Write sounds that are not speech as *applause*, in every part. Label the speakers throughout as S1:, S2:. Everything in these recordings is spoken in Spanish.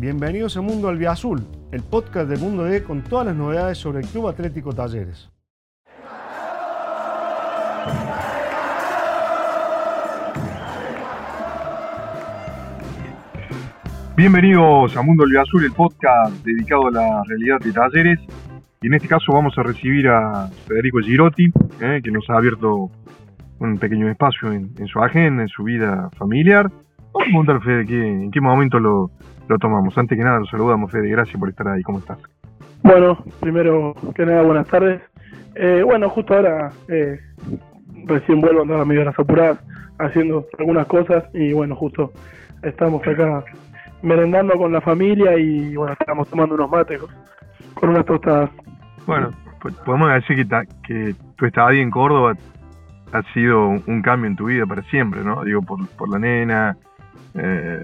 S1: Bienvenidos a Mundo Albiazul, el podcast de Mundo D con todas las novedades sobre el Club Atlético Talleres.
S2: Bienvenidos a Mundo Albiazul, el podcast dedicado a la realidad de Talleres. Y en este caso vamos a recibir a Federico Girotti, eh, que nos ha abierto un pequeño espacio en, su agenda, en su vida familiar. Vamos a preguntar, Fede, ¿qué, en qué momento lo, lo tomamos. Antes que nada, lo saludamos, Fede. Gracias por estar ahí. ¿Cómo estás?
S3: Bueno, primero que nada, buenas tardes. Eh, bueno, justo ahora eh, recién vuelvo a andar a mis horas apuradas haciendo algunas cosas y bueno, justo estamos acá merendando con la familia y bueno, estamos tomando unos mates con unas tostadas.
S2: Bueno, pues podemos decir que, ta, que tu estadía en Córdoba ha sido un cambio en tu vida para siempre, ¿no? Digo, por, por la nena, eh,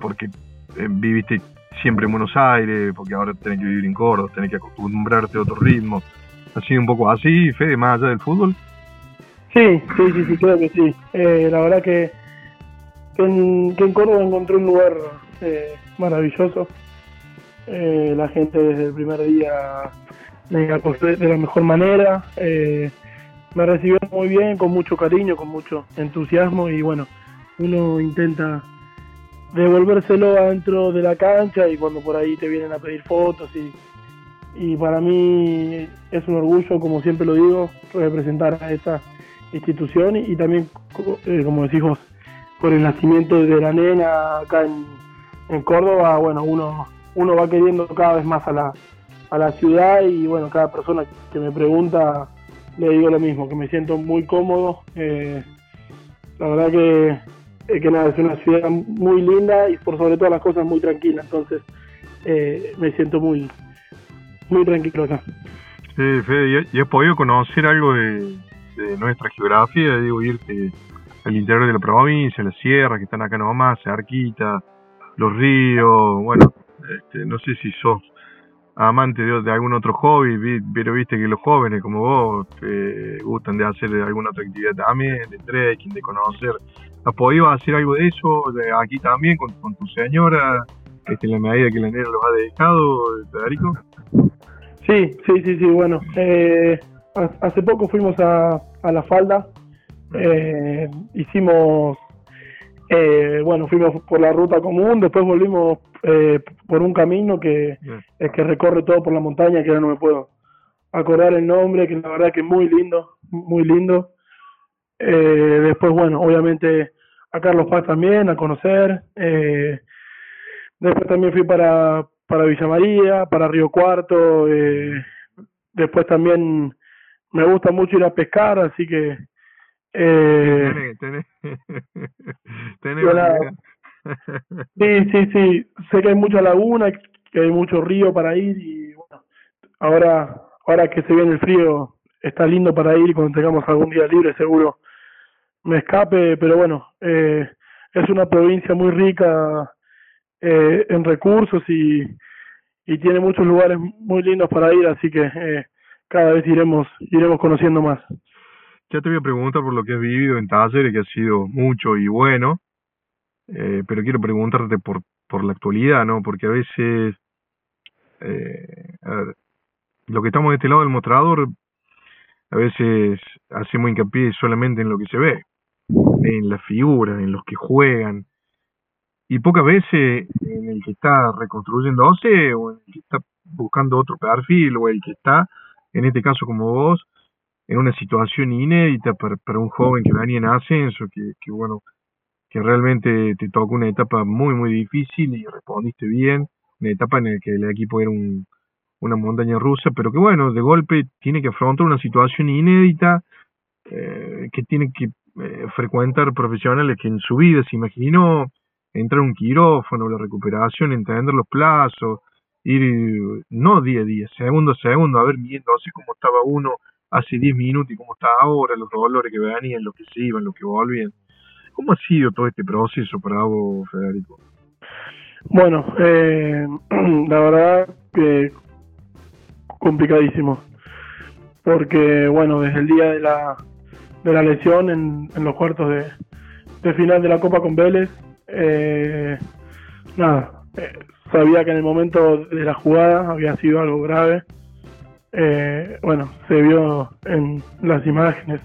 S2: porque viviste siempre en Buenos Aires, porque ahora tenés que vivir en Córdoba, tenés que acostumbrarte a otro ritmo. ¿Ha sido un poco así, Fede, más allá del fútbol?
S3: Sí, sí, sí, sí creo que sí. Eh, la verdad que, que, en, que, en, Córdoba encontré un lugar eh, maravilloso. Eh, la gente desde el primer día me acosté de la mejor manera. Eh, me recibió muy bien, con mucho cariño, con mucho entusiasmo y bueno, uno intenta devolvérselo adentro de la cancha y cuando por ahí te vienen a pedir fotos y, y para mí es un orgullo, como siempre lo digo, representar a esta institución y, también, eh, como decís vos, por el nacimiento de la nena acá en, en, Córdoba, bueno, uno, uno va queriendo cada vez más a la, a la ciudad y bueno, cada persona que me pregunta le digo lo mismo, que me siento muy cómodo. Eh, la verdad que eh, que nada, es una ciudad muy linda y por sobre todas las cosas muy tranquila, entonces eh, me siento muy, muy tranquilo acá.
S2: Sí, Fede, ¿y has podido conocer algo de, de nuestra geografía? Digo, irte al interior de la provincia, las sierras que están acá nomás, cerquita, los ríos, bueno, este, no sé si sos amante de, de, algún otro hobby, pero viste que los jóvenes como vos eh, gustan de hacer alguna otra actividad también, de trekking, de conocer. ¿Has podido hacer algo de eso de aquí también con, con tu señora, este, en la medida que la nena los ha dejado, Federico?
S3: Sí, sí, sí, sí, bueno. Eh, hace poco fuimos a, a La Falda, eh, hicimos, eh, bueno, fuimos por la ruta común, después volvimos eh, por un camino que es que recorre todo por la montaña, que ahora no me puedo acordar el nombre, que la verdad que es muy lindo, muy lindo. Eh, después, bueno, obviamente a Carlos Paz también, a conocer. Eh, después también fui para, para Villa María, para Río Cuarto. Eh, después también me gusta mucho ir a pescar, así que... Eh, tenés, tenés, *laughs* tenés Sí, sí, sí. Sé que hay mucha laguna, que hay mucho río para ir y bueno, ahora, ahora que se viene el frío, está lindo para ir cuando tengamos algún día libre seguro me escape, pero bueno, eh, es una provincia muy rica eh, en recursos y, y tiene muchos lugares muy lindos para ir, así que eh, cada vez iremos iremos conociendo más.
S2: Ya te voy a preguntar por lo que has vivido en Talleres, que ha sido mucho y bueno. Eh, pero quiero preguntarte por, por la actualidad, ¿no? Porque a veces, eh, a ver, lo que estamos de este lado del mostrador, a veces hacemos hincapié solamente en lo que se ve, en la figura, en los que juegan, y pocas veces en el que está reconstruyéndose o en el que está buscando otro perfil o el que está, en este caso como vos, en una situación inédita para, para un joven que venía en ascenso, que, que bueno, que realmente te tocó una etapa muy, muy difícil y respondiste bien, una etapa en la que el equipo era un, una montaña rusa, pero que bueno, de golpe tiene que afrontar una situación inédita, eh, que tiene que eh, frecuentar profesionales que en su vida se imaginó entrar un quirófano, la recuperación, entender los plazos, ir no día a día, segundo a segundo, a ver viendo así como estaba uno hace 10 minutos y cómo está ahora, los dolores que venían, lo que se iban, lo que volvían. ¿Cómo ha sido todo este proceso para vos, Federico?
S3: Bueno, eh, *clears throat* la verdad que complicadísimo, porque bueno, desde el día de la, de la lesión en, en los cuartos de, de, final de la Copa con Vélez, eh, nada, eh, sabía que en el momento de la jugada había sido algo grave. Eh, bueno, se vio en las imágenes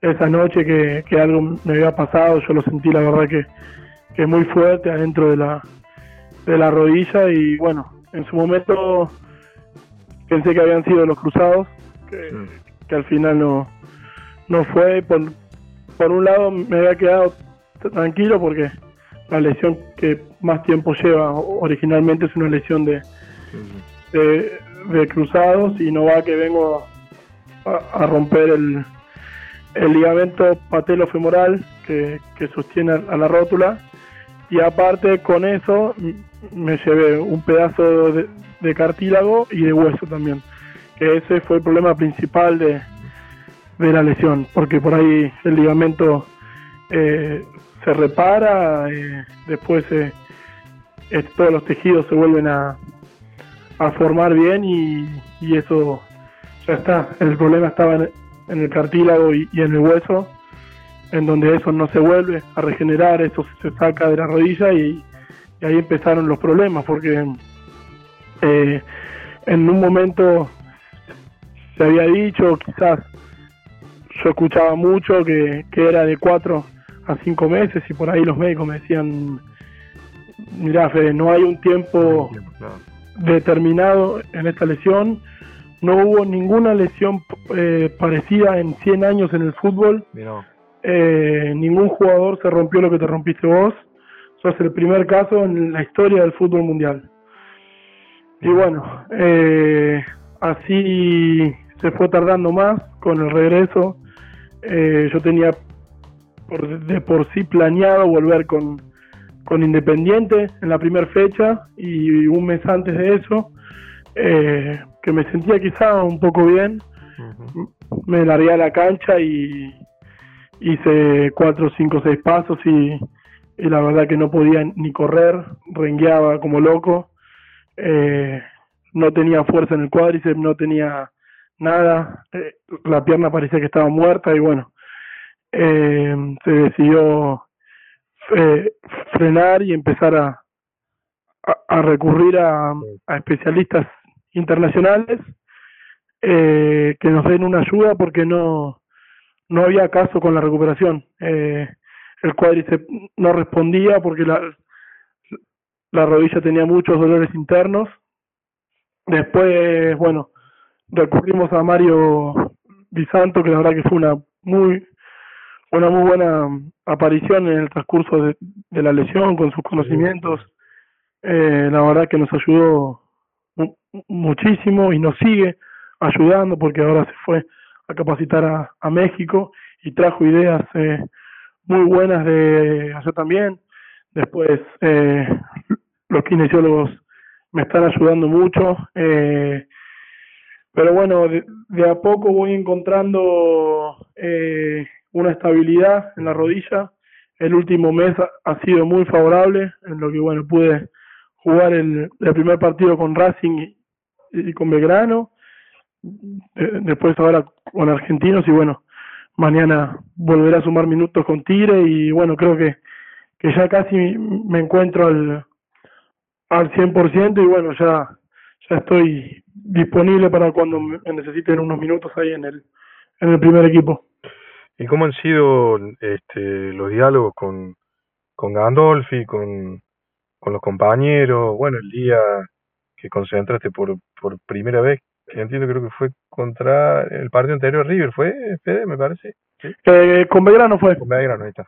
S3: esa noche que, que, algo me había pasado, yo lo sentí la verdad que, que muy fuerte adentro de la, de la rodilla y bueno, en su momento pensé que habían sido los cruzados, que, que al final no, no fue. Por, por un lado me había quedado tranquilo porque la lesión que más tiempo lleva originalmente es una lesión de, de, cruzados y no va que vengo a, romper el, el ligamento patelofemoral que, que sostiene a la rótula. Y aparte con eso me llevé un pedazo de, de, cartílago y de hueso también que ese fue el problema principal de, de la lesión porque por ahí el ligamento eh, se repara, eh, después eh, todos los tejidos se vuelven a, a formar bien y, y, eso ya está. El problema estaba en, el cartílago y, en el hueso, en donde eso no se vuelve a regenerar, eso se saca de la rodilla y, ahí empezaron los problemas, porque eh, en un momento se había dicho, quizás yo escuchaba mucho que, que era de cuatro a cinco meses y por ahí los médicos me decían, mira Fede, no hay un tiempo determinado en esta lesión, no hubo ninguna lesión eh, parecida en 100 años en el fútbol, eh, ningún jugador se rompió lo que te rompiste vos, sos el primer caso en la historia del fútbol mundial. Y bueno, eh, así se fue tardando más con el regreso. yo tenía por, de por sí planeado volver con, con Independiente en la primera fecha y un mes antes de eso, eh, que me sentía quizá un poco bien, me largué a la cancha y hice cuatro, cinco, seis pasos y, y la verdad que no podía ni correr, rengueaba como loco, eh, no tenía fuerza en el cuádriceps, no tenía nada, eh, la pierna parecía que estaba muerta y bueno, eh, se decidió eh, frenar y empezar a, a, recurrir a, a, especialistas internacionales eh, que nos den una ayuda porque no, no había caso con la recuperación. Eh, el cuádriceps no respondía porque la, la rodilla tenía muchos dolores internos. Después, bueno, recurrimos a Mario Bisanto, que la verdad que fue una muy una muy buena aparición en el transcurso de, la lesión con sus conocimientos. Eh, la verdad que nos ayudó muchísimo y nos sigue ayudando porque ahora se fue a capacitar a, a México y trajo ideas eh, muy buenas de hacer también. Después eh, los kinesiólogos me están ayudando mucho. Eh, pero bueno, de, de, a poco voy encontrando eh, una estabilidad en la rodilla. El último mes ha, sido muy favorable, en lo que bueno pude jugar el, el primer partido con Racing y, con Belgrano, después ahora con Argentinos y bueno, mañana volveré a sumar minutos con Tigre y bueno, creo que, que ya casi me encuentro al, al 100% y bueno, ya, ya estoy disponible para cuando me necesiten unos minutos ahí en el, en el primer equipo.
S2: ¿Y cómo han sido este, los diálogos con, con Gandolfi, con, con los compañeros? Bueno, el día que concentraste por, por primera vez, que entiendo creo que fue contra el partido anterior River, ¿fue, Fede, me parece?
S3: ¿Sí? Eh, con Belgrano fue.
S2: Con Belgrano, ahí está.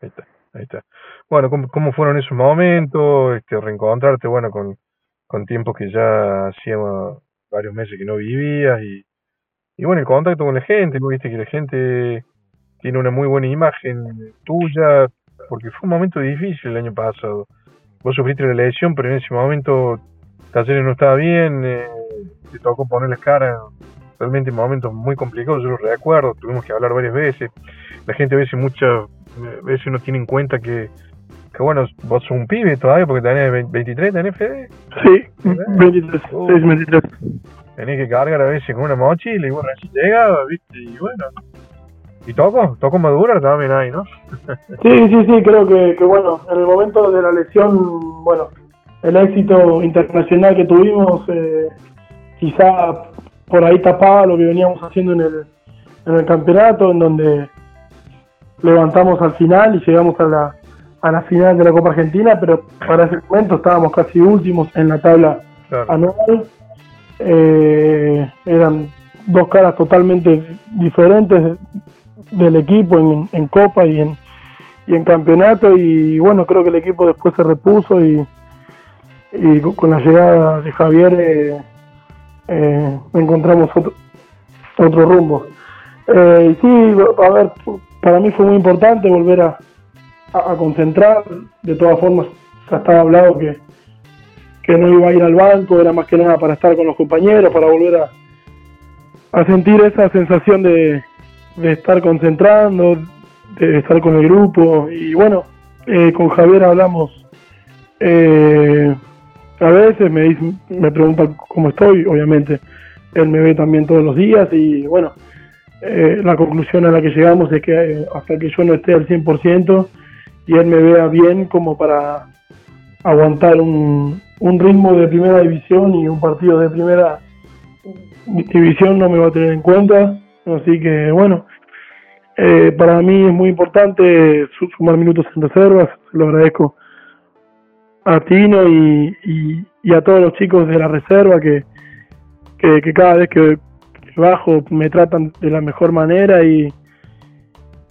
S2: Ahí está, ahí está. Bueno, ¿cómo, cómo fueron esos momentos? Este, reencontrarte, bueno, con, con tiempos que ya hacíamos varios meses que no vivías y y bueno, el contacto con la gente, viste que la gente tiene una muy buena imagen tuya, porque fue un momento difícil el año pasado. Vos sufriste la lesión, pero en ese momento Talleres no estaba bien, eh, te tocó ponerle cara realmente en momentos muy complicados, yo lo recuerdo, tuvimos que hablar varias veces. La gente a veces, muchas veces no tiene en cuenta que, que bueno, vos sos un pibe todavía porque tenés 23, ¿tenés Fede?
S3: Sí, 23, uh, 23
S2: tenés que cargar a veces con una mochila y bueno, así llegaba, ¿viste? Y bueno. Y toco, toco madurar también ahí, ¿no? *laughs*
S3: sí, sí, sí, creo que, que bueno, en el momento de la lesión, bueno, el éxito internacional que tuvimos eh, quizá por ahí tapaba lo que veníamos haciendo en el, en el campeonato, en donde levantamos al final y llegamos a la, a la final de la Copa Argentina, pero para ese momento estábamos casi últimos en la tabla anual. Eh, eran dos caras totalmente diferentes del equipo en, Copa y en, y en campeonato y bueno, creo que el equipo después se repuso y, y con la llegada de Javier eh, eh, encontramos otro, otro rumbo. Eh, sí, a ver, para mí fue muy importante volver a, a, concentrar. De todas formas, ya estaba hablado que, que no iba a ir al banco, era más que nada para estar con los compañeros, para volver a, a sentir esa sensación de, de estar concentrando, de estar con el grupo. Y bueno, eh, con Javier hablamos. Eh, a veces me, dice, me pregunta cómo estoy, obviamente. Él me ve también todos los días y bueno, eh, la conclusión a la que llegamos es que hasta que yo no esté al 100% y él me vea bien como para aguantar un, un ritmo de primera división y un partido de primera división no me va a tener en cuenta. Así que bueno, eh, para mí es muy importante sumar minutos en reservas, lo agradezco a Tino y, y, a todos los chicos de la reserva que, que, cada vez que, bajo me tratan de la mejor manera y,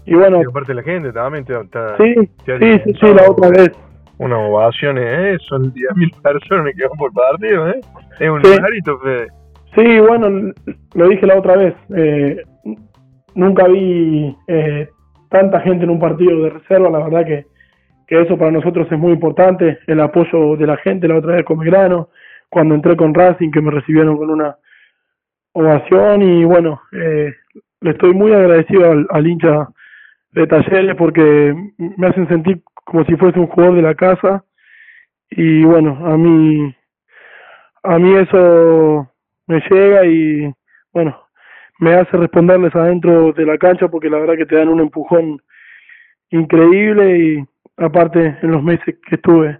S3: y bueno.
S2: Y aparte la gente también te,
S3: sí, sí, sí, sí, la otra vez.
S2: Una ovación, ¿eh? Son 10.000 personas que van por partido, ¿eh? Es un sí. Fede.
S3: Sí, bueno, lo dije la otra vez. Eh, nunca vi eh, tanta gente en un partido de reserva, la verdad que que eso para nosotros es muy importante, el apoyo de la gente, la otra vez con Belgrano, cuando entré con Racing, que me recibieron con una ovación y bueno, eh, le estoy muy agradecido al, hincha de Talleres porque me hacen sentir como si fuese un jugador de la casa. Y bueno, a mí a mí eso me llega y bueno, me hace responderles adentro de la cancha porque la verdad que te dan un empujón increíble y aparte en los meses que estuve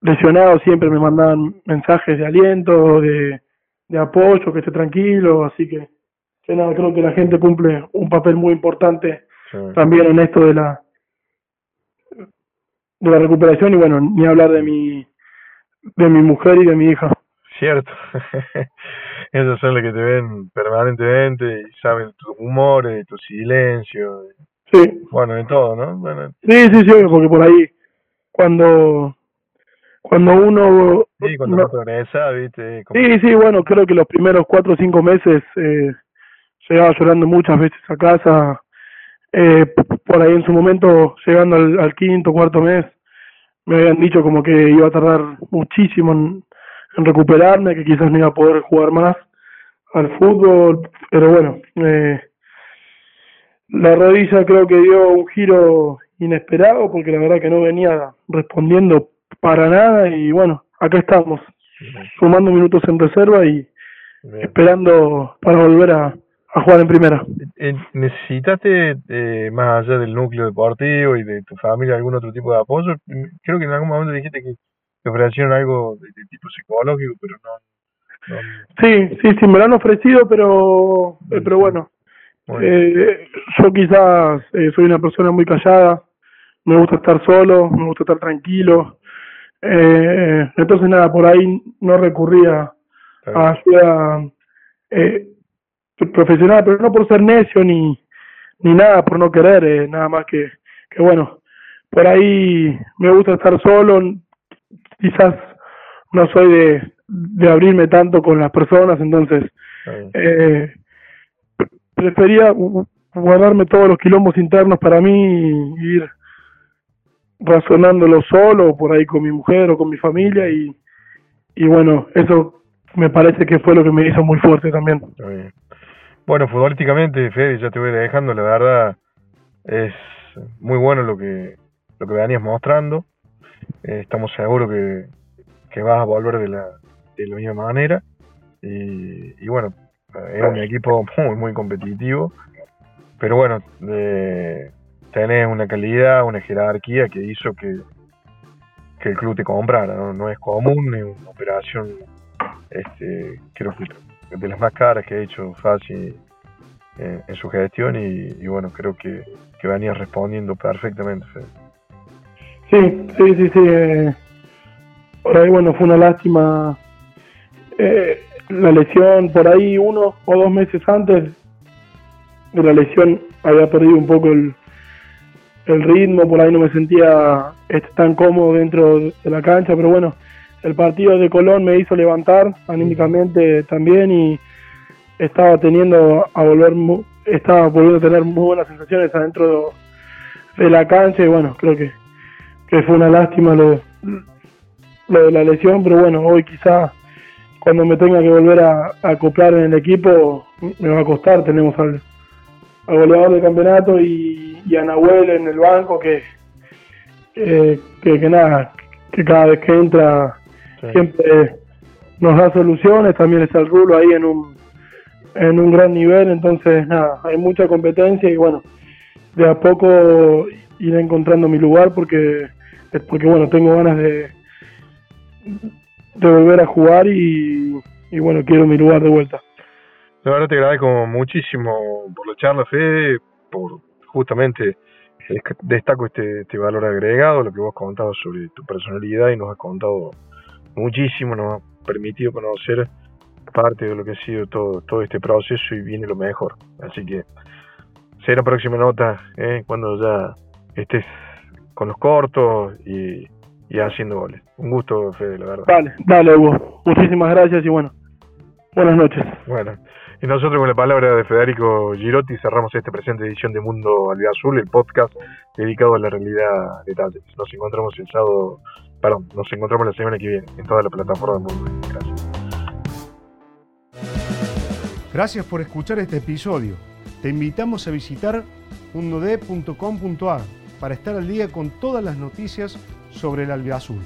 S3: lesionado siempre me mandaban mensajes de aliento, de, de apoyo, que esté tranquilo, así que, que, nada, creo que la gente cumple un papel muy importante también en esto de la de la recuperación y bueno, ni hablar de mi de mi mujer y de mi hija.
S2: Cierto. *laughs* Esos son los que te ven permanentemente y saben tus humores, tu silencio,
S3: Sí.
S2: Bueno, de todo, ¿no? Bueno.
S3: Sí, sí, sí, porque por ahí, cuando cuando uno...
S2: Sí, cuando no, progresa, ¿viste?
S3: Sí, sí, bueno, creo que los primeros cuatro o cinco meses eh, llegaba llorando muchas veces a casa. Eh, por ahí en su momento, llegando al, al quinto, cuarto mes, me habían dicho como que iba a tardar muchísimo en, en recuperarme, que quizás no iba a poder jugar más al fútbol, pero bueno, eh, la rodilla creo que dio un giro inesperado porque la verdad que no venía respondiendo para nada y bueno, acá estamos, sumando minutos en reserva y esperando para volver a, a jugar en primera.
S2: ¿Necesitaste, eh, más allá del núcleo deportivo y de tu familia, algún otro tipo de apoyo? Creo que en algún momento dijiste que te ofrecieron algo de, tipo psicológico, pero no,
S3: Sí, sí, sí, me lo han ofrecido, pero, eh, pero bueno, eh, yo quizás eh, soy una persona muy callada, me gusta estar solo, me gusta estar tranquilo. Eh, entonces nada, por ahí no recurría a ayuda eh, profesional, pero no por ser necio ni, ni nada, por no querer, eh, nada más que, que bueno, por ahí me gusta estar solo, quizás no soy de, de abrirme tanto con las personas, entonces eh, prefería guardarme todos los quilombos internos para mí y ir razonándolo solo por ahí con mi mujer o con mi familia y, y bueno, eso me parece que fue lo que me hizo muy fuerte también.
S2: Bueno, futbolísticamente, Fede, ya te voy dejando, la verdad es muy bueno lo que lo que venías mostrando. Eh, estamos seguros que, que vas a volver de la, de la misma manera. Y, y bueno, es un equipo *laughs* muy, muy competitivo. Pero bueno, eh, tenés una calidad, una jerarquía que hizo que, que el club te comprara, ¿no? es común, es una operación, este, creo que de las más caras que ha hecho Fácil en su gestión y, bueno, creo que, que, venía respondiendo perfectamente.
S3: Sí, sí, sí, sí. Eh, por ahí, bueno, fue una lástima eh, la lesión, por ahí uno o dos meses antes de la lesión había perdido un poco el, el ritmo, por ahí no me sentía tan cómodo dentro de la cancha, pero bueno, el partido de Colón me hizo levantar anímicamente también y estaba teniendo a volver estaba volviendo a tener muy buenas sensaciones adentro de, la cancha y bueno creo que, que fue una lástima lo, lo de la lesión pero bueno hoy quizá cuando me tenga que volver a, acoplar en el equipo me va a costar. Tenemos al, goleador del campeonato y, y, a Nahuel en el banco que que, que nada que cada vez que entra siempre nos da soluciones también está el Rulo ahí en un en un gran nivel, entonces nada, hay mucha competencia y bueno, de a poco iré encontrando mi lugar porque porque bueno, tengo ganas de de volver a jugar y, y bueno, quiero mi lugar de vuelta.
S2: La verdad te agradezco muchísimo por la charla, Fede, por justamente destaco este, este valor agregado, lo que vos has contado sobre tu personalidad y nos has contado muchísimo, nos ha permitido conocer parte de lo que ha sido todo, todo este proceso y viene lo mejor. Así que será próxima nota ¿eh? cuando ya estés con los cortos y, y, haciendo goles. Un gusto, Fede, la verdad.
S3: Dale, dale, Hugo. Muchísimas gracias y bueno, buenas noches.
S2: Bueno, y nosotros con la palabra de Federico Girotti cerramos esta presente edición de Mundo Azul, el podcast dedicado a la realidad de Talleres. Nos encontramos el sábado, perdón, nos encontramos la semana que viene en toda la plataforma del mundo. Gracias.
S1: Gracias por escuchar este episodio. Te invitamos a visitar mundod.com.ar para estar al día con todas las noticias sobre el albiazul.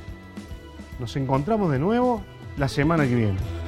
S1: Nos encontramos de nuevo la semana que viene.